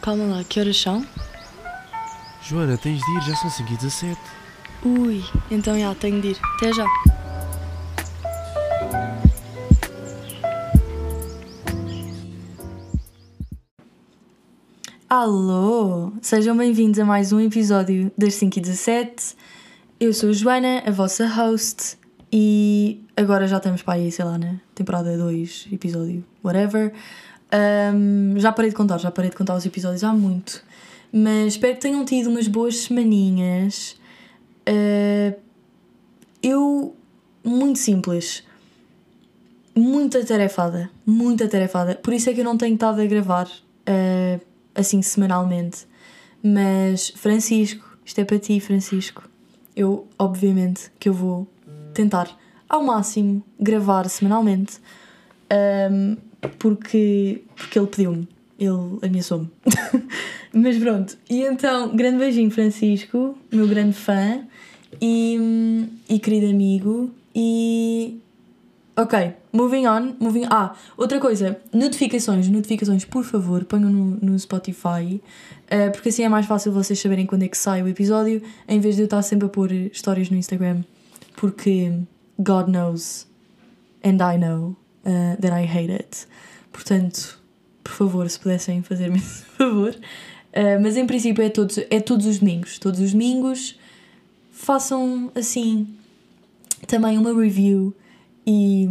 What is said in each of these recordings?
Calma lá, que horas são? Joana, tens de ir, já são 5 e 17. Ui, então já, tenho de ir. Até já. Alô! Sejam bem-vindos a mais um episódio das 5 e 17. Eu sou a Joana, a vossa host, e agora já estamos para aí, sei lá, na temporada 2, episódio whatever. Um, já parei de contar, já parei de contar os episódios há muito. Mas espero que tenham tido umas boas semaninhas. Uh, eu, muito simples, muito atarefada, muito atarefada. Por isso é que eu não tenho estado a gravar uh, assim semanalmente. Mas, Francisco, isto é para ti, Francisco. Eu, obviamente, que eu vou tentar ao máximo gravar semanalmente. Um, porque, porque ele pediu-me, ele ameaçou-me. Mas pronto, e então, grande beijinho, Francisco, meu grande fã e, e querido amigo. E. Ok, moving on. Moving... Ah, outra coisa, notificações, notificações, por favor, ponham no, no Spotify, uh, porque assim é mais fácil vocês saberem quando é que sai o episódio, em vez de eu estar sempre a pôr histórias no Instagram, porque God knows and I know uh, that I hate it. Portanto, por favor, se pudessem fazer-me esse favor. Uh, mas em princípio é todos, é todos os domingos. Todos os domingos façam assim também uma review e,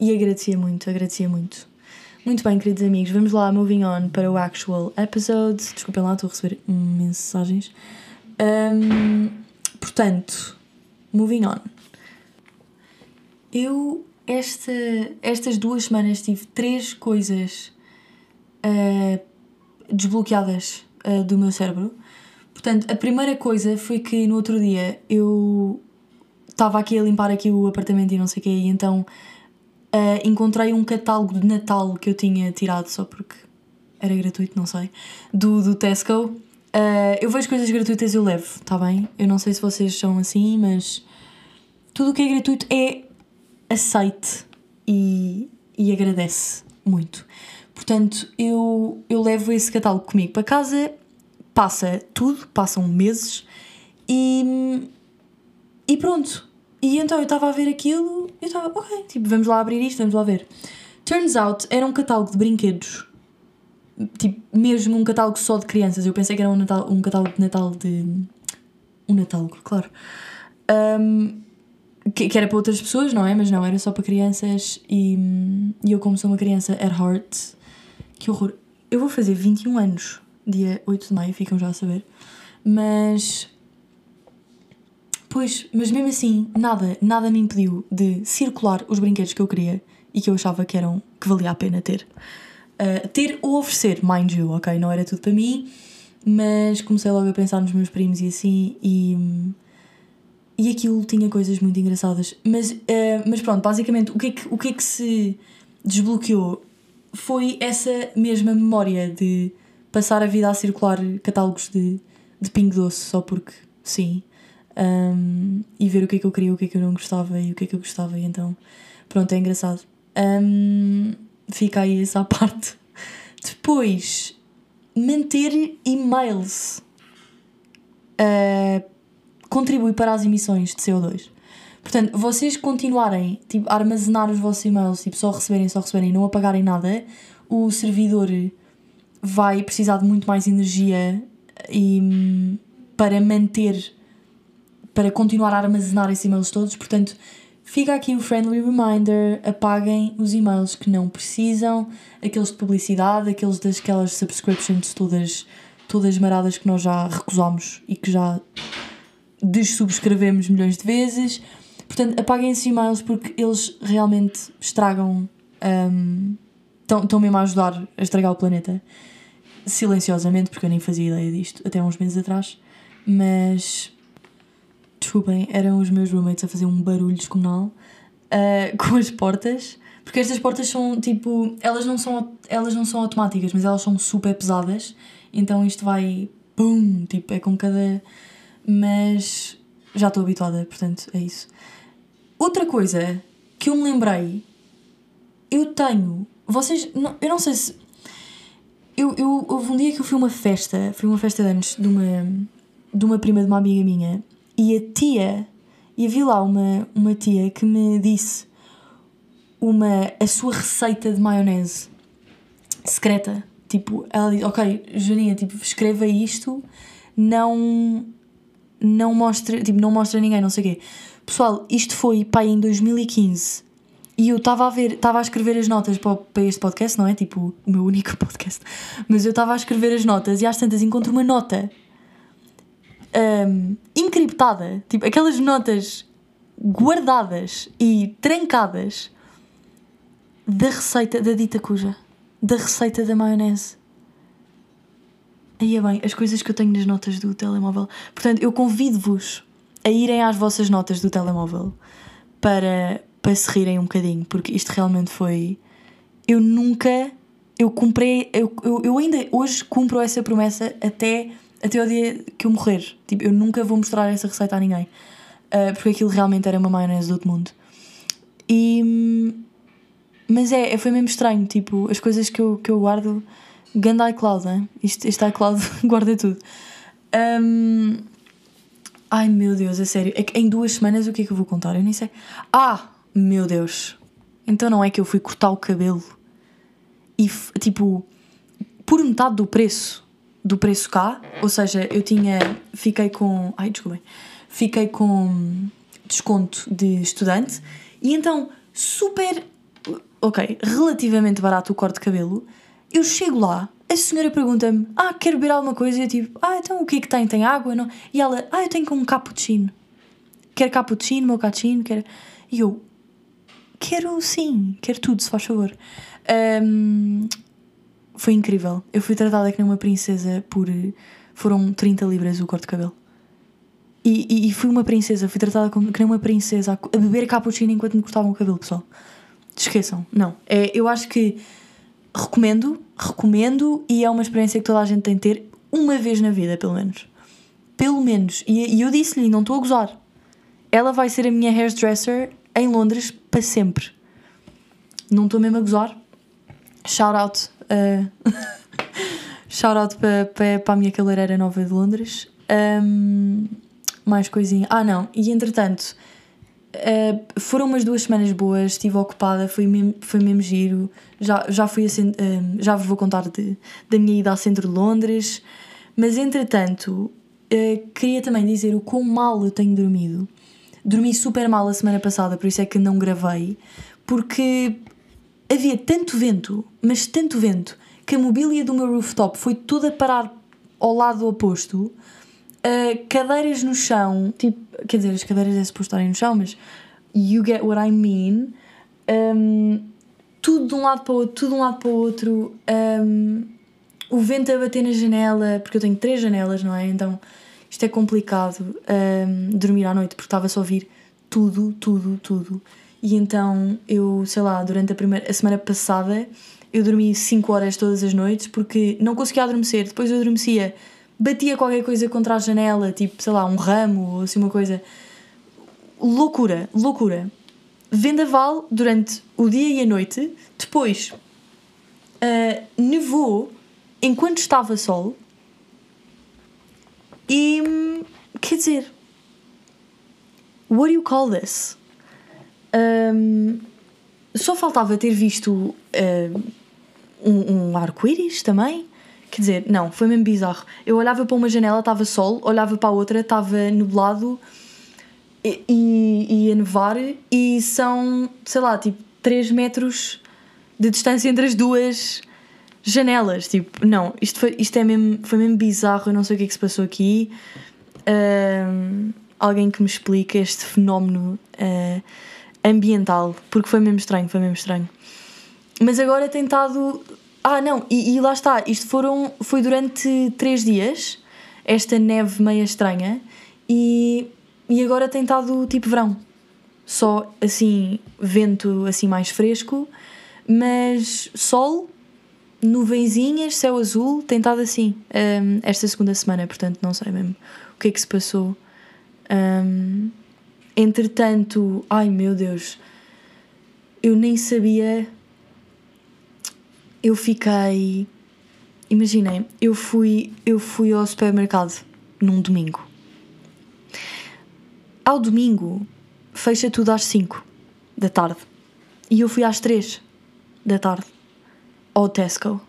e agradecia muito, agradecia muito. Muito bem, queridos amigos, vamos lá, moving on para o actual episode. Desculpem lá, estou a receber mensagens. Um, portanto, moving on. Eu esta, estas duas semanas tive três coisas uh, desbloqueadas uh, do meu cérebro. Portanto, a primeira coisa foi que no outro dia eu estava aqui a limpar aqui o apartamento e não sei o quê, e então uh, encontrei um catálogo de Natal que eu tinha tirado só porque era gratuito, não sei, do, do Tesco. eu vejo coisas gratuitas eu levo, tá bem? Eu não sei se vocês são assim, mas tudo o que é gratuito é aceite e, e agradece muito. Portanto, eu, eu levo esse catálogo comigo para casa, passa tudo, passam meses e, e pronto. E então eu estava a ver aquilo eu estava, ok, tipo, vamos lá abrir isto, vamos lá ver. Turns out, era um catálogo de brinquedos. Tipo, mesmo um catálogo só de crianças. Eu pensei que era um, Natal, um catálogo de Natal de. Um Natal, claro. Um, que, que, era para outras pessoas, não é? Mas não, era só para crianças e, e eu, como sou uma criança at heart, que horror. Eu vou fazer 21 anos, dia 8 de maio, ficam já a saber. Mas. Pois, mas mesmo assim, nada, nada me impediu de circular os brinquedos que eu queria e que eu achava que eram que valia a pena ter. Uh, ter ou oferecer, mind you, ok? Não era tudo para mim, mas comecei logo a pensar nos meus primos e assim e e aquilo tinha coisas muito engraçadas. Mas, uh, mas pronto, basicamente o que, é que, o que é que se desbloqueou foi essa mesma memória de passar a vida a circular catálogos de, de Pingo Doce só porque sim. Um, e ver o que é que eu queria, o que é que eu não gostava e o que é que eu gostava. E então, pronto, é engraçado. Um, fica aí essa parte. Depois, manter e-mails. Uh, contribui para as emissões de CO2. Portanto, vocês continuarem tipo, a armazenar os vossos e-mails, tipo, só receberem, só receberem, não apagarem nada, o servidor vai precisar de muito mais energia e, para manter, para continuar a armazenar esses e-mails todos. Portanto, fica aqui o friendly reminder: apaguem os e-mails que não precisam, aqueles de publicidade, aqueles das subscriptions todas, todas maradas que nós já recusamos e que já dessubscrevemos milhões de vezes. Portanto, apaguem esses e-mails porque eles realmente estragam. Estão um, mesmo a ajudar a estragar o planeta. Silenciosamente, porque eu nem fazia ideia disto até uns meses atrás. Mas. Desculpem, eram os meus roommates a fazer um barulho descomunal uh, com as portas. Porque estas portas são tipo. Elas não são, elas não são automáticas, mas elas são super pesadas. Então isto vai. Pum! Tipo, é com cada mas já estou habituada, portanto é isso. Outra coisa que eu me lembrei, eu tenho. Vocês. Não, eu não sei se. Eu, eu, houve um dia que eu fui a uma festa, fui a uma festa de anos de uma, de uma prima de uma amiga minha e a tia, e havia lá uma, uma tia que me disse uma, a sua receita de maionese secreta. Tipo, ela disse, ok, Joaninha, tipo, escreva isto, não, não mostra, tipo, não mostra ninguém, não sei o quê. Pessoal, isto foi, pai, em 2015. E eu estava a ver, estava a escrever as notas para, para este podcast, não é? Tipo, o meu único podcast. Mas eu estava a escrever as notas e às tantas encontro uma nota um, encriptada. Tipo, aquelas notas guardadas e trancadas da receita da dita cuja. Da receita da maionese. Aí é bem, as coisas que eu tenho nas notas do telemóvel. Portanto, eu convido-vos a irem às vossas notas do telemóvel para, para se rirem um bocadinho, porque isto realmente foi. Eu nunca. Eu comprei. Eu, eu, eu ainda hoje cumpro essa promessa até, até o dia que eu morrer. Tipo, eu nunca vou mostrar essa receita a ninguém. Uh, porque aquilo realmente era uma maionese do outro mundo. E. Mas é, foi mesmo estranho. Tipo, as coisas que eu, que eu guardo. Ganda iCloud, né? Este, este iCloud guarda tudo. Um, ai meu Deus, a sério. É que em duas semanas o que é que eu vou contar? Eu nem sei. Ah! Meu Deus. Então não é que eu fui cortar o cabelo e tipo por metade do preço do preço cá, ou seja, eu tinha fiquei com, ai, desculpem. Fiquei com desconto de estudante e então super OK, relativamente barato o corte de cabelo. Eu chego lá, a senhora pergunta-me: "Ah, quer beber alguma coisa?" E eu tipo: "Ah, então o que é que tem? Tem água?" Não? E ela: "Ah, eu tenho com um cappuccino." Quer cappuccino, mochaccino, quer. E eu: Quero sim, quero tudo, se faz favor. Um, foi incrível. Eu fui tratada que nem uma princesa por. Foram 30 libras o corte de cabelo. E, e, e, fui uma princesa, fui tratada como, que nem uma princesa a, a beber cappuccino enquanto me cortavam o cabelo, pessoal. Esqueçam, não. É, eu acho que recomendo, recomendo e é uma experiência que toda a gente tem de ter uma vez na vida, pelo menos. Pelo menos. E, e eu disse-lhe, não estou a gozar. Ela vai ser a minha hairdresser em Londres para sempre. Não estou mesmo a gozar. Shout out. Uh, shout out para, para, para a minha cabeleireira nova de Londres. Um, mais coisinha. Ah, não. E entretanto, uh, foram umas duas semanas boas. Estive ocupada, foi mesmo, foi mesmo giro. Já, já fui a, uh, já vou contar de, da minha ida ao centro de Londres. Mas entretanto, uh, queria também dizer o quão mal eu tenho dormido. Dormi super mal a semana passada, por isso é que não gravei, porque havia tanto vento, mas tanto vento, que a mobília do meu rooftop foi toda parar ao lado oposto. Uh, cadeiras no chão, tipo, quer dizer, as cadeiras é suposto estarem no chão, mas you get what I mean. Um, tudo de um lado para o outro, tudo de um lado para o outro. Um, o vento a bater na janela, porque eu tenho três janelas, não é? Então isto é complicado um, dormir à noite porque estava só a ouvir tudo, tudo, tudo. E então eu, sei lá, durante a, primeira, a semana passada eu dormi 5 horas todas as noites porque não conseguia adormecer. Depois eu adormecia, batia qualquer coisa contra a janela, tipo, sei lá, um ramo ou assim uma coisa. Loucura, loucura. Vendaval durante o dia e a noite. Depois uh, nevou enquanto estava sol e quer dizer, what do you call this? Um, só faltava ter visto uh, um, um arco-íris também. Quer dizer, não, foi mesmo bizarro. Eu olhava para uma janela, estava sol, olhava para a outra, estava nublado e, e ia nevar, e são, sei lá, tipo 3 metros de distância entre as duas janelas, tipo, não, isto, foi, isto é mesmo, foi mesmo bizarro, eu não sei o que é que se passou aqui. Uh, alguém que me explique este fenómeno uh, ambiental, porque foi mesmo estranho, foi mesmo estranho. Mas agora tem estado. Ah, não, e, e lá está, isto foram, foi durante três dias, esta neve meia estranha, e, e agora tem estado tipo verão. Só assim, vento assim mais fresco, mas sol nuvenzinhas, céu azul, tem estado assim um, esta segunda semana, portanto não sei mesmo o que é que se passou. Um, entretanto, ai meu Deus, eu nem sabia. Eu fiquei. imaginem, eu fui, eu fui ao supermercado num domingo. Ao domingo fecha tudo às 5 da tarde. E eu fui às 3 da tarde ao Tesco.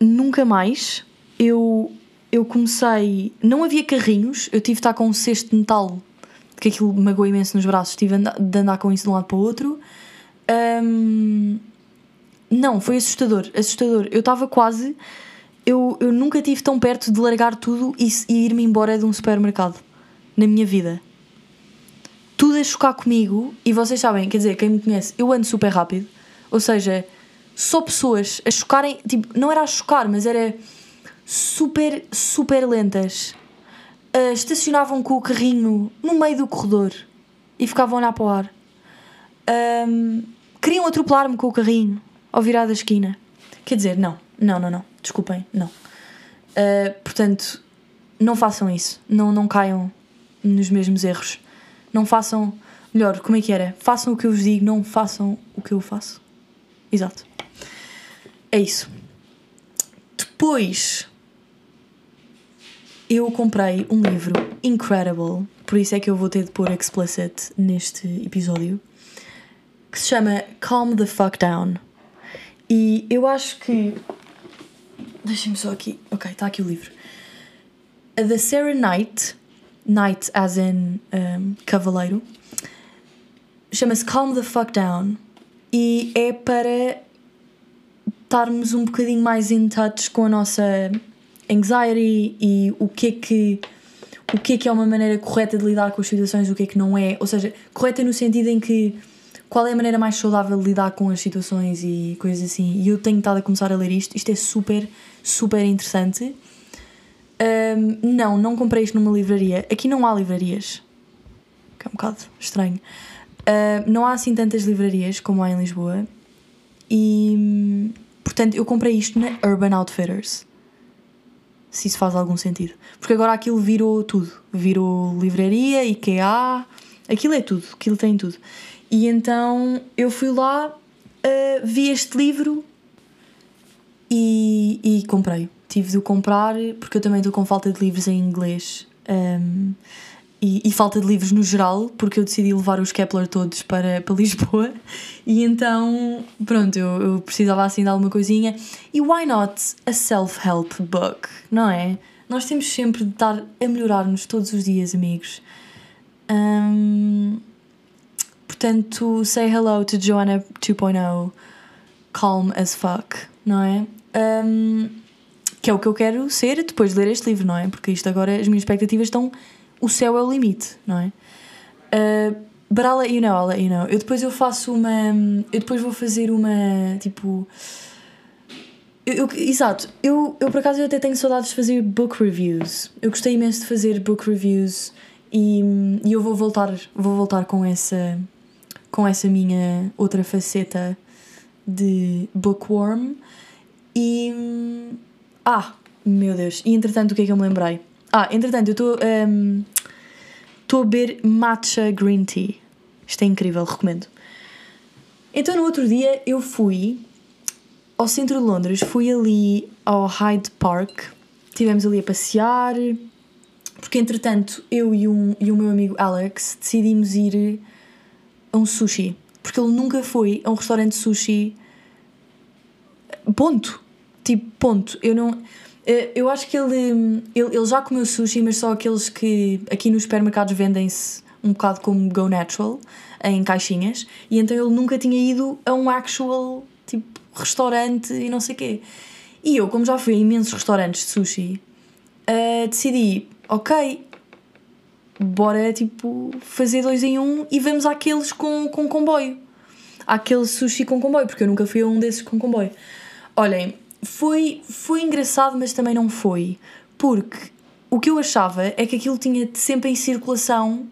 Nunca mais eu, eu comecei. Não havia carrinhos, eu tive de estar com um cesto de metal, que aquilo magoou imenso nos braços, tive de andar com isso de um lado para o outro. Um, não, foi assustador, assustador. Eu estava quase. Eu, eu nunca tive tão perto de largar tudo e, e ir-me embora de um supermercado na minha vida. Tudo a chocar comigo, e vocês sabem, quer dizer, quem me conhece, eu ando super rápido. Ou seja, só pessoas a chocarem, tipo, não era a chocar, mas era super, super lentas. Uh, estacionavam com o carrinho no meio do corredor e ficavam a olhar para o ar. Um, queriam atropelar-me com o carrinho ao virar da esquina. Quer dizer, não, não, não, não, desculpem, não. Uh, portanto, não façam isso, não, não caiam nos mesmos erros. Não façam, melhor, como é que era? Façam o que eu vos digo, não façam o que eu faço. Exato. É isso. Depois, eu comprei um livro incredible, por isso é que eu vou ter de pôr explicit neste episódio, que se chama Calm the Fuck Down e eu acho que. Deixem-me só aqui. Ok, está aqui o livro. The Sarah Knight, Knight as in um, cavaleiro, chama-se Calm the Fuck Down e é para estarmos um bocadinho mais in touch com a nossa anxiety e o que é que o que é que é uma maneira correta de lidar com as situações, o que é que não é, ou seja, correta no sentido em que qual é a maneira mais saudável de lidar com as situações e coisas assim. E eu tenho estado a começar a ler isto. Isto é super, super interessante. Um, não, não comprei isto numa livraria. Aqui não há livrarias. Que é um bocado estranho. Uh, não há assim tantas livrarias como há em Lisboa. E portanto eu comprei isto na Urban Outfitters. Se isso faz algum sentido. Porque agora aquilo virou tudo. Virou livraria, IKEA. Aquilo é tudo. Aquilo tem tudo. E então eu fui lá, uh, vi este livro e, e comprei. Tive de o comprar porque eu também estou com falta de livros em inglês. Um, ehm, e, e, falta de livros no geral, porque eu decidi levar os Kepler todos para, para Lisboa. E então, pronto, eu, eu precisava assim de alguma coisinha. E why not a self-help book, não é? Nós temos sempre de estar a melhorar-nos todos os dias, amigos. Um, Portanto, say hello to Joanna 2.0, calm as fuck, não é? Um, que é o que eu quero ser depois de ler este livro, não é? Porque isto agora, as minhas expectativas estão. O céu é o limite, não é? Uh, but I'll let you know, I'll let you know. Eu depois eu faço uma. Eu depois vou fazer uma. Tipo. Eu, eu, exato, eu, eu por acaso eu até tenho saudades de fazer book reviews. Eu gostei imenso de fazer book reviews e, e eu vou voltar, vou voltar com essa com essa minha outra faceta de bookworm. E. Ah, meu Deus! E entretanto, o que é que eu me lembrei? Ah, entretanto, eu estou. Um, estou a beber matcha green tea. Isto é incrível, recomendo. Então, no outro dia, eu fui ao centro de Londres, fui ali ao Hyde Park, estivemos ali a passear, porque entretanto, eu e, um, e o meu amigo Alex decidimos ir a um sushi. Porque ele nunca foi a um restaurante de sushi. Ponto. Tipo, ponto. Eu não. Eh, eu acho que ele, ele, ele já comeu sushi, mas só aqueles que aqui nos supermercados vendem-se um bocado como Go Natural, em caixinhas, e então ele nunca tinha ido a um actual tipo restaurante e não sei quê. E eu, como já fui a imensos restaurantes de sushi, uh, decidi, ok, bora tipo fazer dois em um e vamos àqueles com, com comboio. Àquele sushi com comboio, porque eu nunca fui a um desses com comboio. Olhem, foi, foi engraçado, mas também não foi. Porque o que eu achava é que aquilo tinha sempre em circulação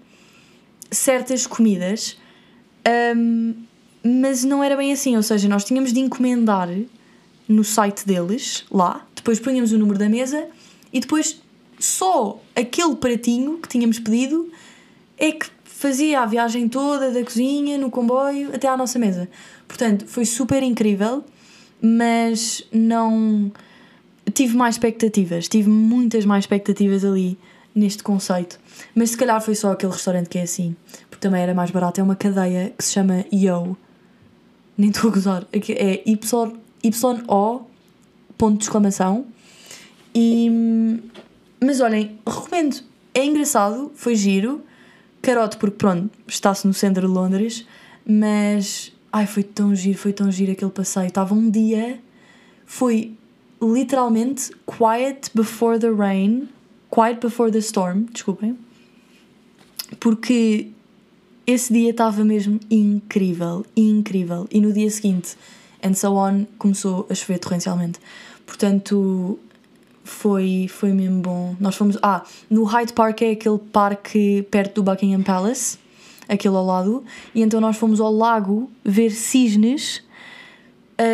certas comidas, um, mas não era bem assim. Ou seja, nós tínhamos de encomendar no site deles, lá, depois punhamos o número da mesa e depois só aquele pratinho que tínhamos pedido é que fazia a viagem toda da cozinha, no comboio, até à nossa mesa. Portanto, foi super incrível, mas não. tive mais expectativas, tive muitas mais expectativas ali neste conceito. Mas se calhar foi só aquele restaurante que é assim, porque também era mais barato. É uma cadeia que se chama Yo. Nem estou a gozar. É Y, Y-O, ponto de exclamação. E, mas olhem, recomendo. É engraçado, foi giro. Carote, porque pronto, está-se no centro de Londres. Mas, ai, foi tão giro, foi tão giro aquele passeio. Estava um dia, foi literalmente quiet before the rain Quiet Before the Storm, desculpem, porque esse dia estava mesmo incrível, incrível. E no dia seguinte, and so on, começou a chover torrencialmente. Portanto, foi, foi mesmo bom. Nós fomos. Ah, no Hyde Park é aquele parque perto do Buckingham Palace, aquele ao lado, e então nós fomos ao lago ver cisnes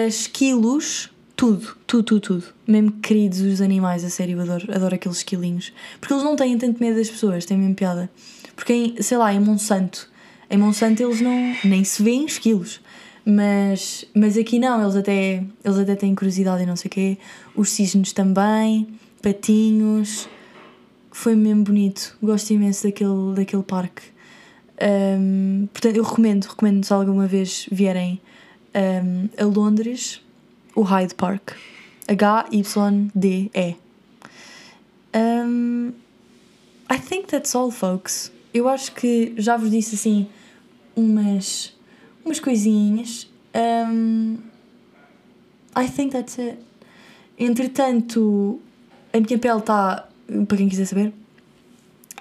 esquilos tudo, tudo, tudo, tudo. Mesmo queridos os animais, a sério, eu adoro, adoro aqueles esquilinhos. Porque eles não têm tanto medo das pessoas, têm mesmo piada. Porque, em, sei lá, em Monsanto, em Monsanto eles não. nem se veem esquilos. Mas, mas aqui não, eles até, eles até têm curiosidade e não sei o quê. Os cisnes também, patinhos. Foi mesmo bonito. Gosto imenso daquele, daquele parque. Um, portanto, eu recomendo, recomendo se alguma vez vierem um, a Londres o Hyde Park. H-Y-D-E. Um, I think that's all, folks. Eu acho que já vos disse assim umas, umas coisinhas. Um, I think that's it. Entretanto, a minha pele está. Para quem quiser saber,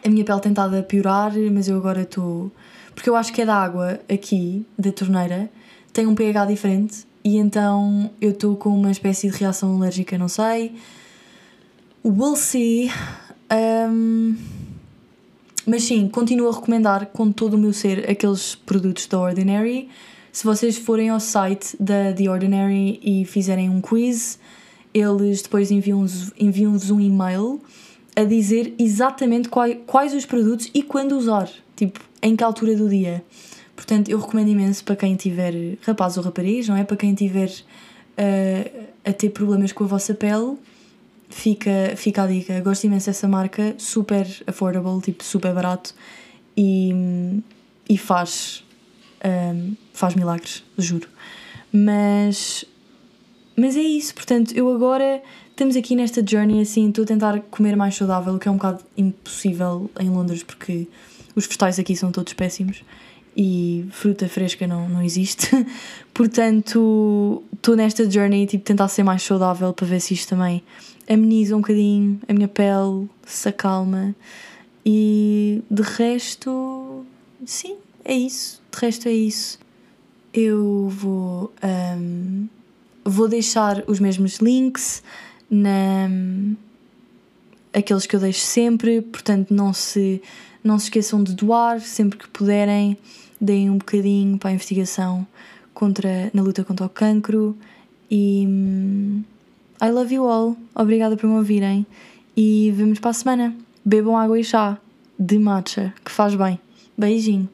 a minha pele tem estado a piorar, mas eu agora estou. Porque eu acho que é da água aqui, da torneira, tem um pH diferente e então eu estou com uma espécie de reação alérgica, não sei. We'll see. Um, mas sim, continuo a recomendar com todo o meu ser aqueles produtos da Ordinary. Se vocês forem ao site da The Ordinary e fizerem um quiz, eles depois enviam-vos enviam um e-mail a dizer exatamente quais, quais os produtos e quando usar. Tipo, em que altura do dia. Portanto, eu recomendo imenso para quem tiver rapazes ou raparigas, não é? Para quem tiver uh, a ter problemas com a vossa pele, fica, fica a dica. Gosto imenso dessa marca, super affordable, tipo super barato e, e faz, um, faz milagres, juro. Mas, mas é isso, portanto, eu agora estamos aqui nesta journey assim, estou a tentar comer mais saudável, o que é um bocado impossível em Londres porque os vegetais aqui são todos péssimos e fruta fresca não, não existe. Portanto, estou nesta journey, tipo, tentar ser mais saudável para ver se isto também ameniza um bocadinho a minha pele, se acalma. E de resto, sim, é isso. De resto, é isso. Eu vou, um, vou deixar os mesmos links na aqueles que eu deixo sempre, portanto não se, não se esqueçam de doar sempre que puderem deem um bocadinho para a investigação contra, na luta contra o cancro e hum, I love you all. Obrigada por me ouvirem e vemos para a semana. Bebam água e chá de matcha, que faz bem. Beijinho.